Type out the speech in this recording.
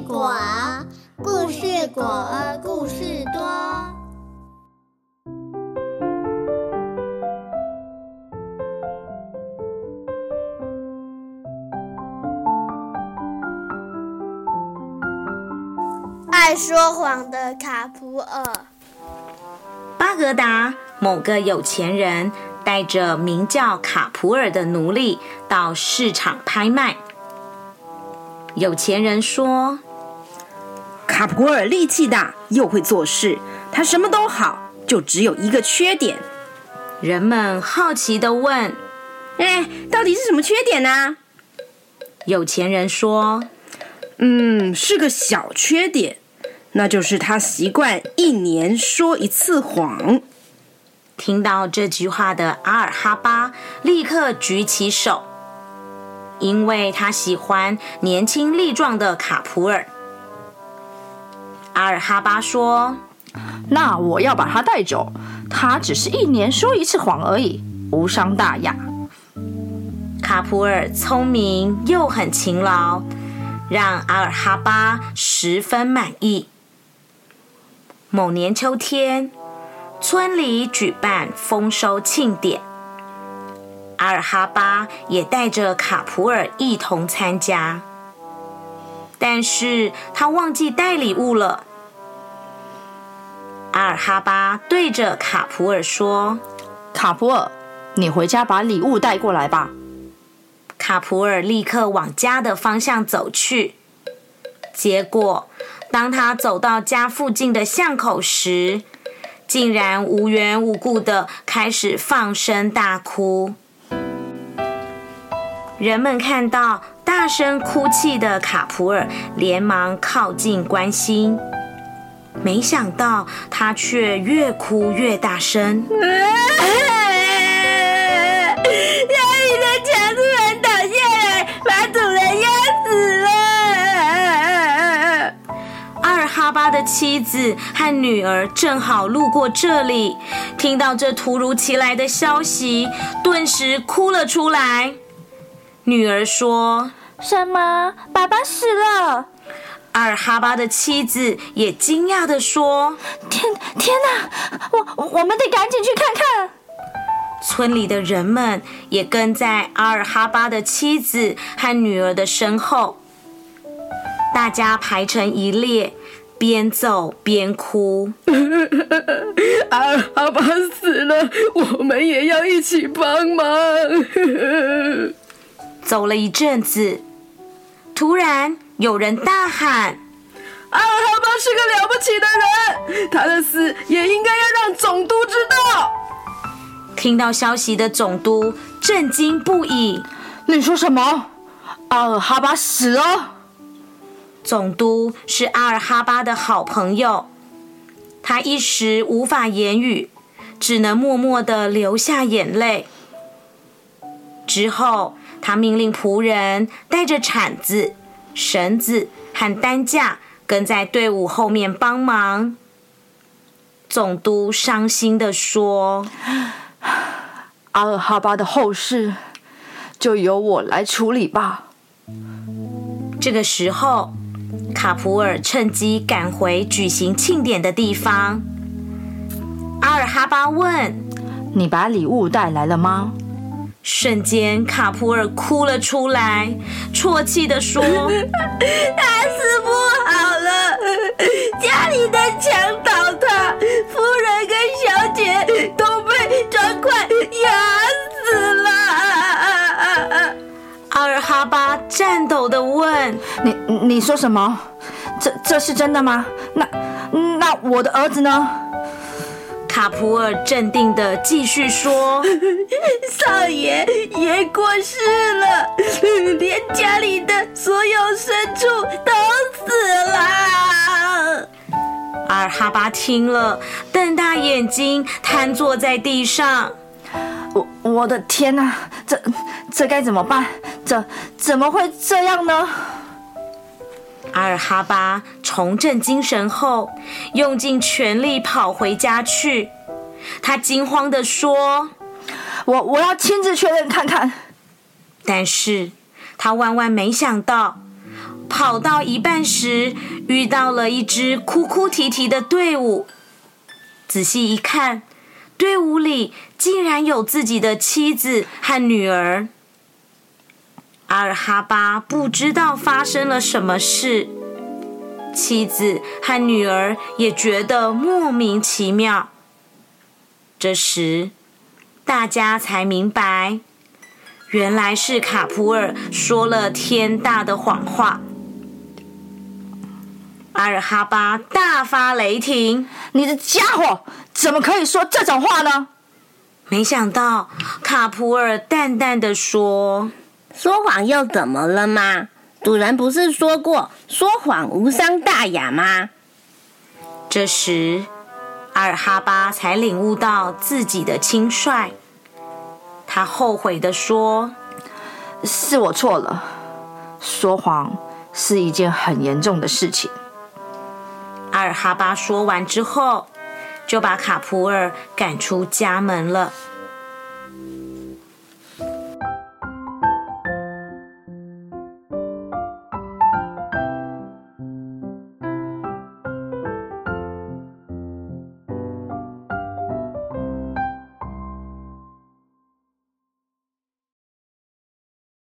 果，故事果，故事多。爱说谎的卡普尔。巴格达某个有钱人带着名叫卡普尔的奴隶到市场拍卖。有钱人说：“卡普尔力气大，又会做事，他什么都好，就只有一个缺点。”人们好奇的问：“哎，到底是什么缺点呢？”有钱人说：“嗯，是个小缺点，那就是他习惯一年说一次谎。”听到这句话的阿尔哈巴立刻举起手。因为他喜欢年轻力壮的卡普尔，阿尔哈巴说：“那我要把他带走。他只是一年说一次谎而已，无伤大雅。”卡普尔聪明又很勤劳，让阿尔哈巴十分满意。某年秋天，村里举办丰收庆典。阿尔哈巴也带着卡普尔一同参加，但是他忘记带礼物了。阿尔哈巴对着卡普尔说：“卡普尔，你回家把礼物带过来吧。”卡普尔立刻往家的方向走去。结果，当他走到家附近的巷口时，竟然无缘无故的开始放声大哭。人们看到大声哭泣的卡普尔，连忙靠近关心。没想到他却越哭越大声。家里的墙突然倒下来，把主人压死了。阿尔哈巴的妻子和女儿正好路过这里，听到这突如其来的消息，顿时哭了出来。女儿说：“什么？爸爸死了？”阿尔哈巴的妻子也惊讶的说：“天天哪！我我们得赶紧去看看。”村里的人们也跟在阿尔哈巴的妻子和女儿的身后，大家排成一列，边走边哭。阿尔哈巴死了，我们也要一起帮忙。走了一阵子，突然有人大喊：“阿尔哈巴是个了不起的人，他的死也应该要让总督知道。”听到消息的总督震惊不已：“你说什么？阿尔哈巴死了？”总督是阿尔哈巴的好朋友，他一时无法言语，只能默默的流下眼泪。之后。他命令仆人带着铲子、绳子和担架跟在队伍后面帮忙。总督伤心的说：“阿尔哈巴的后事就由我来处理吧。”这个时候，卡普尔趁机赶回举行庆典的地方。阿尔哈巴问：“你把礼物带来了吗？”瞬间，卡普尔哭了出来，啜泣的说：“ 他死不好了，家里的墙倒塌，夫人跟小姐都被砖块压死了。”阿尔哈巴颤抖的问：“你你说什么？这这是真的吗？那那我的儿子呢？”卡普尔镇定的继续说：“ 少爷也过世了，连家里的所有牲畜都死了。”阿尔哈巴听了，瞪大眼睛，瘫坐在地上。我我的天哪，这这该怎么办？这怎么会这样呢？阿尔哈巴重振精神后，用尽全力跑回家去。他惊慌地说：“我我要亲自确认看看。”但是他万万没想到，跑到一半时，遇到了一支哭哭啼啼的队伍。仔细一看，队伍里竟然有自己的妻子和女儿。阿尔哈巴不知道发生了什么事，妻子和女儿也觉得莫名其妙。这时，大家才明白，原来是卡普尔说了天大的谎话。阿尔哈巴大发雷霆：“你的家伙怎么可以说这种话呢？”没想到卡普尔淡淡的说：“说谎又怎么了吗？主人不是说过说谎无伤大雅吗？”这时，阿尔哈巴才领悟到自己的轻率，他后悔的说：“是我错了，说谎是一件很严重的事情。”阿尔哈巴说完之后，就把卡普尔赶出家门了。